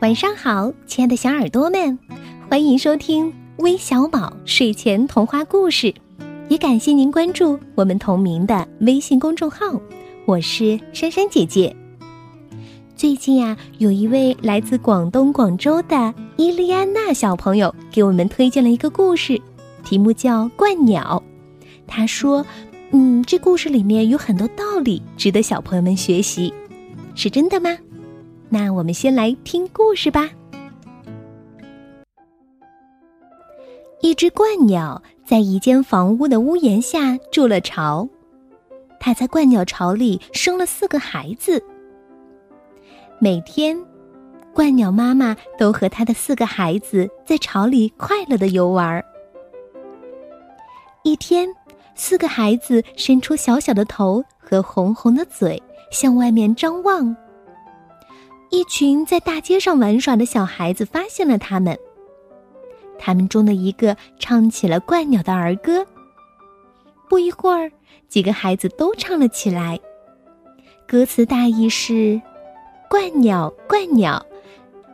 晚上好，亲爱的小耳朵们，欢迎收听微小宝睡前童话故事，也感谢您关注我们同名的微信公众号。我是珊珊姐姐。最近呀，有一位来自广东广州的伊利安娜小朋友给我们推荐了一个故事，题目叫《鹳鸟》。他说：“嗯，这故事里面有很多道理，值得小朋友们学习，是真的吗？”那我们先来听故事吧。一只鹳鸟在一间房屋的屋檐下筑了巢，它在鹳鸟巢里生了四个孩子。每天，鹳鸟妈妈都和它的四个孩子在巢里快乐的游玩。一天，四个孩子伸出小小的头和红红的嘴，向外面张望。一群在大街上玩耍的小孩子发现了他们。他们中的一个唱起了鹳鸟的儿歌。不一会儿，几个孩子都唱了起来。歌词大意是：“鹳鸟，鹳鸟，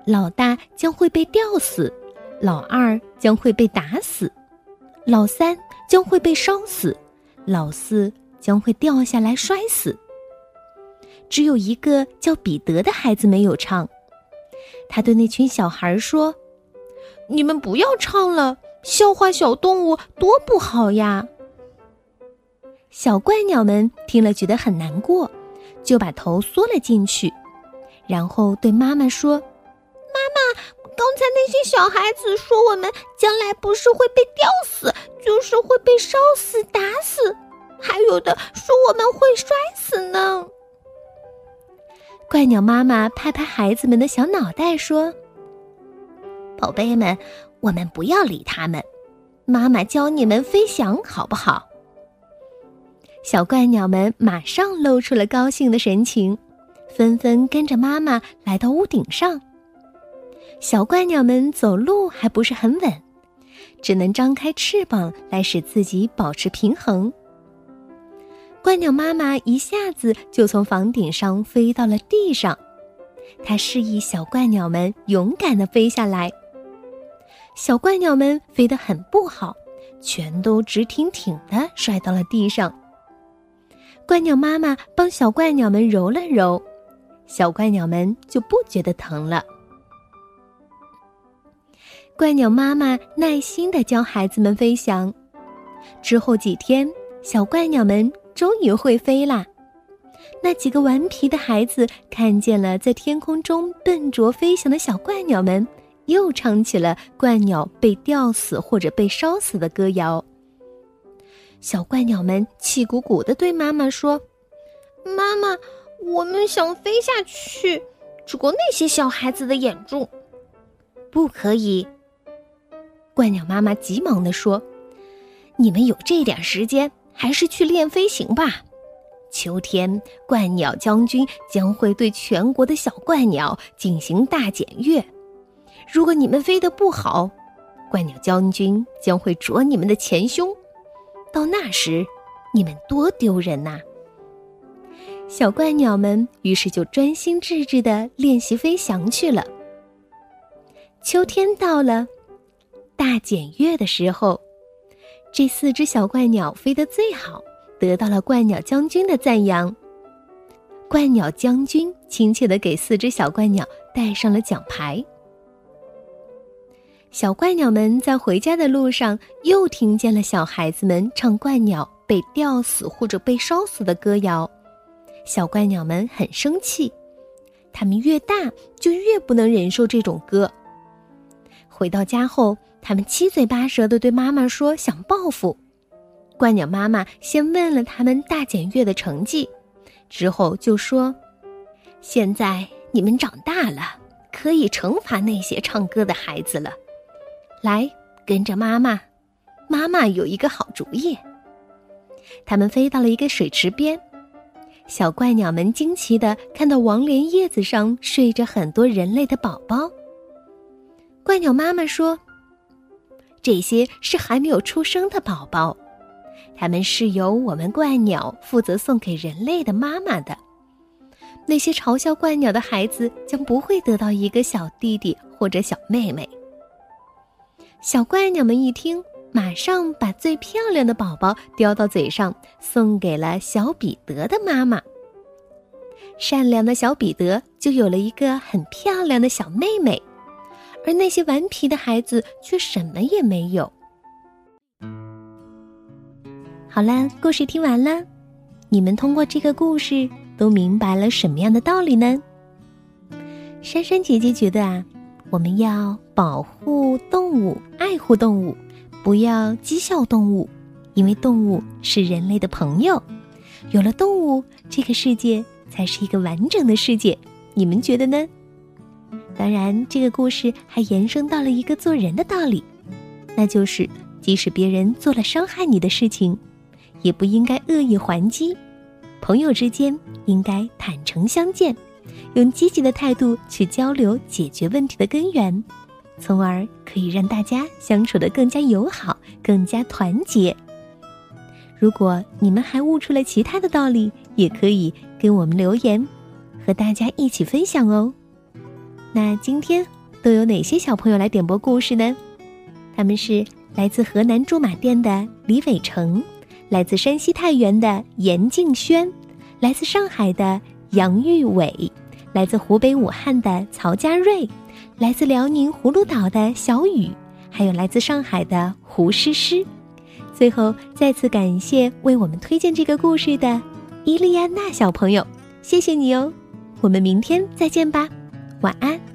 老大将会被吊死，老二将会被打死，老三将会被烧死，老四将会掉下来摔死。”只有一个叫彼得的孩子没有唱，他对那群小孩说：“你们不要唱了，笑话小动物多不好呀。”小怪鸟们听了觉得很难过，就把头缩了进去，然后对妈妈说：“妈妈，刚才那些小孩子说我们将来不是会被吊死，就是会被烧死、打死，还有的说我们会摔死呢。”怪鸟妈妈拍拍孩子们的小脑袋，说：“宝贝们，我们不要理他们，妈妈教你们飞翔，好不好？”小怪鸟们马上露出了高兴的神情，纷纷跟着妈妈来到屋顶上。小怪鸟们走路还不是很稳，只能张开翅膀来使自己保持平衡。怪鸟妈妈一下子就从房顶上飞到了地上，它示意小怪鸟们勇敢的飞下来。小怪鸟们飞得很不好，全都直挺挺的摔到了地上。怪鸟妈妈帮小怪鸟们揉了揉，小怪鸟们就不觉得疼了。怪鸟妈妈耐心的教孩子们飞翔，之后几天，小怪鸟们。终于会飞啦！那几个顽皮的孩子看见了在天空中笨拙飞翔的小怪鸟们，又唱起了怪鸟被吊死或者被烧死的歌谣。小怪鸟们气鼓鼓的对妈妈说：“妈妈，我们想飞下去，只过那些小孩子的眼中，不可以。”怪鸟妈妈急忙的说：“你们有这点时间。”还是去练飞行吧。秋天，怪鸟将军将会对全国的小怪鸟进行大检阅。如果你们飞得不好，怪鸟将军将会啄你们的前胸。到那时，你们多丢人呐！小怪鸟们于是就专心致志的练习飞翔去了。秋天到了，大检阅的时候。这四只小怪鸟飞得最好，得到了怪鸟将军的赞扬。怪鸟将军亲切的给四只小怪鸟戴上了奖牌。小怪鸟们在回家的路上又听见了小孩子们唱怪鸟被吊死或者被烧死的歌谣，小怪鸟们很生气，它们越大就越不能忍受这种歌。回到家后。他们七嘴八舌的对妈妈说想报复，怪鸟妈妈先问了他们大检阅的成绩，之后就说：“现在你们长大了，可以惩罚那些唱歌的孩子了。来，跟着妈妈，妈妈有一个好主意。”他们飞到了一个水池边，小怪鸟们惊奇的看到王莲叶子上睡着很多人类的宝宝。怪鸟妈妈说。这些是还没有出生的宝宝，他们是由我们怪鸟负责送给人类的妈妈的。那些嘲笑怪鸟的孩子将不会得到一个小弟弟或者小妹妹。小怪鸟们一听，马上把最漂亮的宝宝叼到嘴上，送给了小彼得的妈妈。善良的小彼得就有了一个很漂亮的小妹妹，而那些顽皮的孩子却什么也没有。好了，故事听完了，你们通过这个故事都明白了什么样的道理呢？珊珊姐姐觉得啊，我们要保护动物，爱护动物，不要讥笑动物，因为动物是人类的朋友。有了动物，这个世界。才是一个完整的世界，你们觉得呢？当然，这个故事还延伸到了一个做人的道理，那就是即使别人做了伤害你的事情，也不应该恶意还击。朋友之间应该坦诚相见，用积极的态度去交流，解决问题的根源，从而可以让大家相处的更加友好，更加团结。如果你们还悟出了其他的道理，也可以给我们留言，和大家一起分享哦。那今天都有哪些小朋友来点播故事呢？他们是来自河南驻马店的李伟成，来自山西太原的严静轩，来自上海的杨玉伟，来自湖北武汉的曹佳瑞，来自辽宁葫芦岛的小雨，还有来自上海的胡诗诗。最后，再次感谢为我们推荐这个故事的伊利安娜小朋友，谢谢你哦！我们明天再见吧，晚安。